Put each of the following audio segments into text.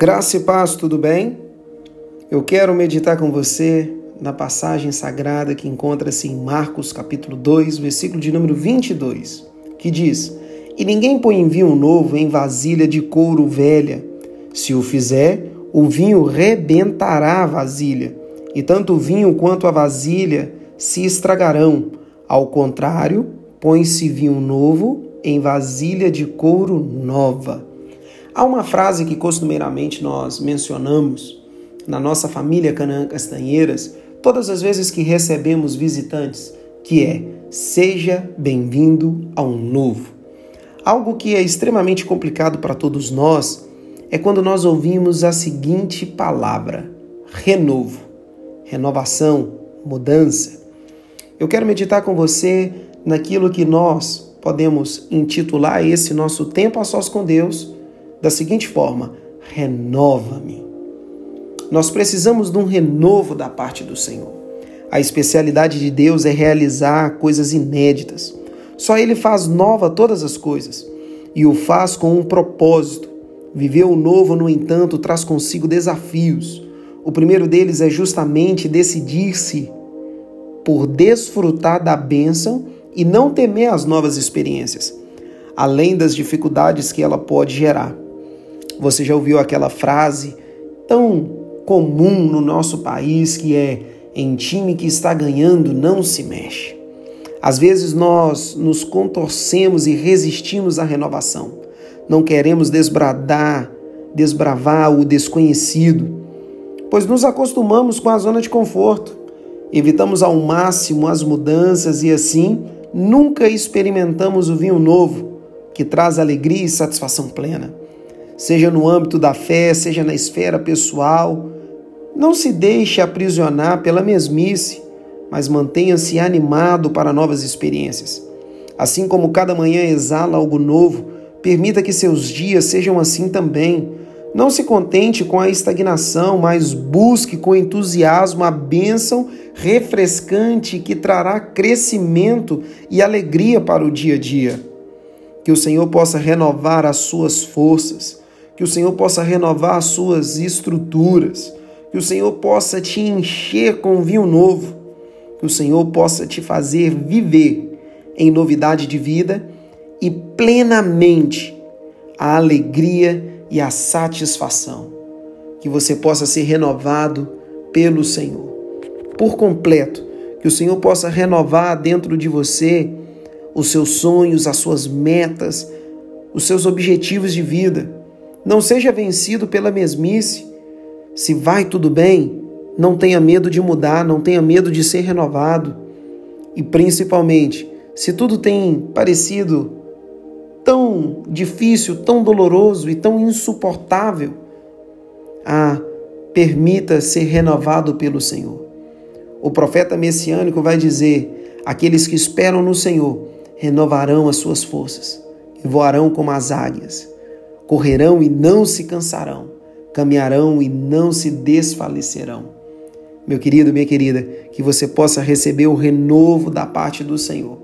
Graça e paz, tudo bem? Eu quero meditar com você na passagem sagrada que encontra-se em Marcos capítulo 2, versículo de número 22, que diz: E ninguém põe vinho novo em vasilha de couro velha. Se o fizer, o vinho rebentará a vasilha, e tanto o vinho quanto a vasilha se estragarão. Ao contrário, põe-se vinho novo em vasilha de couro nova. Há uma frase que costumeiramente nós mencionamos na nossa família Canaã Castanheiras todas as vezes que recebemos visitantes, que é: seja bem-vindo ao novo. Algo que é extremamente complicado para todos nós é quando nós ouvimos a seguinte palavra: renovo, renovação, mudança. Eu quero meditar com você naquilo que nós podemos intitular esse nosso tempo a sós com Deus da seguinte forma: renova-me. Nós precisamos de um renovo da parte do Senhor. A especialidade de Deus é realizar coisas inéditas. Só Ele faz nova todas as coisas e o faz com um propósito. Viver o novo, no entanto, traz consigo desafios. O primeiro deles é justamente decidir-se por desfrutar da bênção e não temer as novas experiências, além das dificuldades que ela pode gerar. Você já ouviu aquela frase tão comum no nosso país que é: em time que está ganhando não se mexe. Às vezes nós nos contorcemos e resistimos à renovação. Não queremos desbradar, desbravar o desconhecido, pois nos acostumamos com a zona de conforto. Evitamos ao máximo as mudanças e assim nunca experimentamos o vinho novo, que traz alegria e satisfação plena seja no âmbito da fé, seja na esfera pessoal. Não se deixe aprisionar pela mesmice, mas mantenha-se animado para novas experiências. Assim como cada manhã exala algo novo, permita que seus dias sejam assim também. Não se contente com a estagnação, mas busque com entusiasmo a bênção refrescante que trará crescimento e alegria para o dia a dia. Que o Senhor possa renovar as suas forças, que o Senhor possa renovar as suas estruturas, que o Senhor possa te encher com vinho novo, que o Senhor possa te fazer viver em novidade de vida e plenamente a alegria e a satisfação. Que você possa ser renovado pelo Senhor, por completo. Que o Senhor possa renovar dentro de você os seus sonhos, as suas metas, os seus objetivos de vida não seja vencido pela mesmice. Se vai tudo bem, não tenha medo de mudar, não tenha medo de ser renovado. E principalmente, se tudo tem parecido tão difícil, tão doloroso e tão insuportável, ah, permita ser renovado pelo Senhor. O profeta messiânico vai dizer: aqueles que esperam no Senhor renovarão as suas forças e voarão como as águias correrão e não se cansarão, caminharão e não se desfalecerão. Meu querido, minha querida, que você possa receber o renovo da parte do Senhor.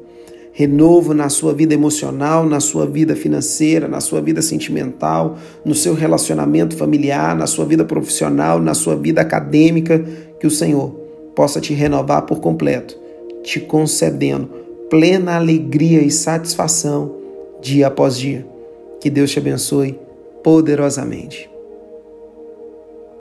Renovo na sua vida emocional, na sua vida financeira, na sua vida sentimental, no seu relacionamento familiar, na sua vida profissional, na sua vida acadêmica. Que o Senhor possa te renovar por completo, te concedendo plena alegria e satisfação dia após dia. Que Deus te abençoe poderosamente.